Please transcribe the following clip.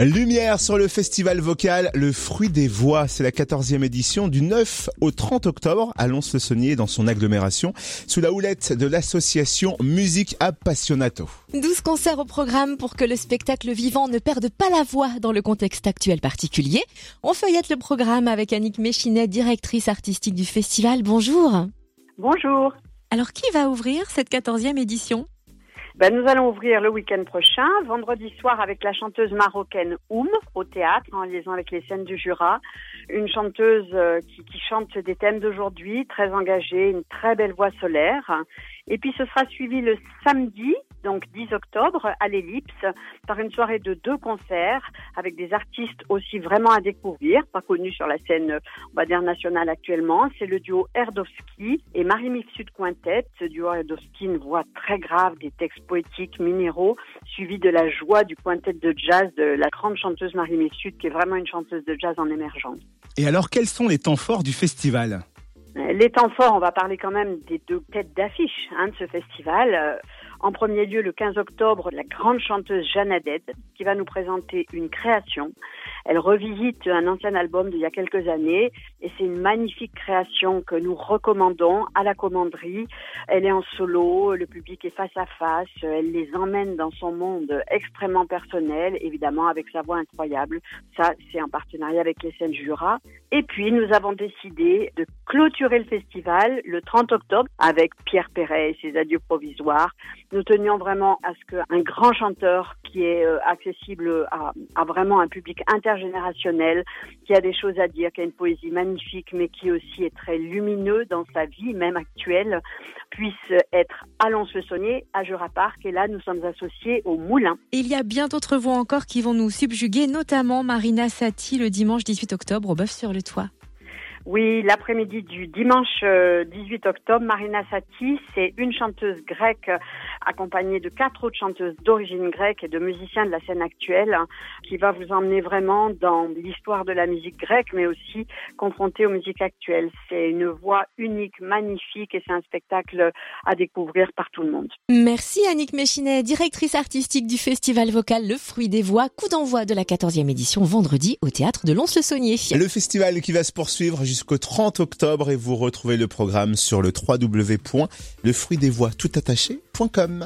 Lumière sur le festival vocal Le Fruit des Voix. C'est la 14e édition du 9 au 30 octobre à Lons-le-Saunier dans son agglomération sous la houlette de l'association Musique Appassionato. 12 concerts au programme pour que le spectacle vivant ne perde pas la voix dans le contexte actuel particulier. On feuillette le programme avec Annick Méchinet, directrice artistique du festival. Bonjour. Bonjour. Alors qui va ouvrir cette 14e édition? Ben, nous allons ouvrir le week-end prochain, vendredi soir, avec la chanteuse marocaine Oum au théâtre, en liaison avec les scènes du Jura. Une chanteuse euh, qui, qui chante des thèmes d'aujourd'hui, très engagée, une très belle voix solaire. Et puis ce sera suivi le samedi, donc 10 octobre, à l'Ellipse, par une soirée de deux concerts avec des artistes aussi vraiment à découvrir, pas connus sur la scène, on va dire, nationale actuellement. C'est le duo Erdowski et Marie Sud Quintet. Ce duo Erdowski, une voix très grave, des textes poétiques, minéraux, suivi de la joie du quintet de jazz de la grande chanteuse Marie Sud, qui est vraiment une chanteuse de jazz en émergence. Et alors, quels sont les temps forts du festival? Les temps forts, on va parler quand même des deux têtes d'affiche hein, de ce festival. En premier lieu, le 15 octobre, la grande chanteuse Jeanne Haddad, qui va nous présenter une création. Elle revisite un ancien album d'il y a quelques années et c'est une magnifique création que nous recommandons à la commanderie. Elle est en solo, le public est face à face, elle les emmène dans son monde extrêmement personnel, évidemment avec sa voix incroyable. Ça, c'est en partenariat avec les scènes Jura. Et puis, nous avons décidé de clôturer le festival le 30 octobre avec Pierre Perret et ses adieux provisoires. Nous tenions vraiment à ce qu'un grand chanteur qui est euh, accessible à, à vraiment un public inter générationnel, qui a des choses à dire, qui a une poésie magnifique, mais qui aussi est très lumineux dans sa vie, même actuelle, puisse être à Lons-le-Saunier, à Jura Park. Et là, nous sommes associés au Moulin. il y a bien d'autres voix encore qui vont nous subjuguer, notamment Marina Sati le dimanche 18 octobre au Bœuf sur le Toit. Oui, l'après-midi du dimanche 18 euh, octobre, Marina Sati, c'est une chanteuse grecque accompagnée de quatre autres chanteuses d'origine grecque et de musiciens de la scène actuelle qui va vous emmener vraiment dans l'histoire de la musique grecque mais aussi confrontée aux musiques actuelles. C'est une voix unique, magnifique et c'est un spectacle à découvrir par tout le monde. Merci Annick Méchinet, directrice artistique du festival vocal Le Fruit des Voix, coup d'envoi de la 14e édition vendredi au théâtre de Lons-le-Saunier. Le festival qui va se poursuivre jusqu'au 30 octobre et vous retrouvez le programme sur le www.lefruitdesvoix toutattaché.com.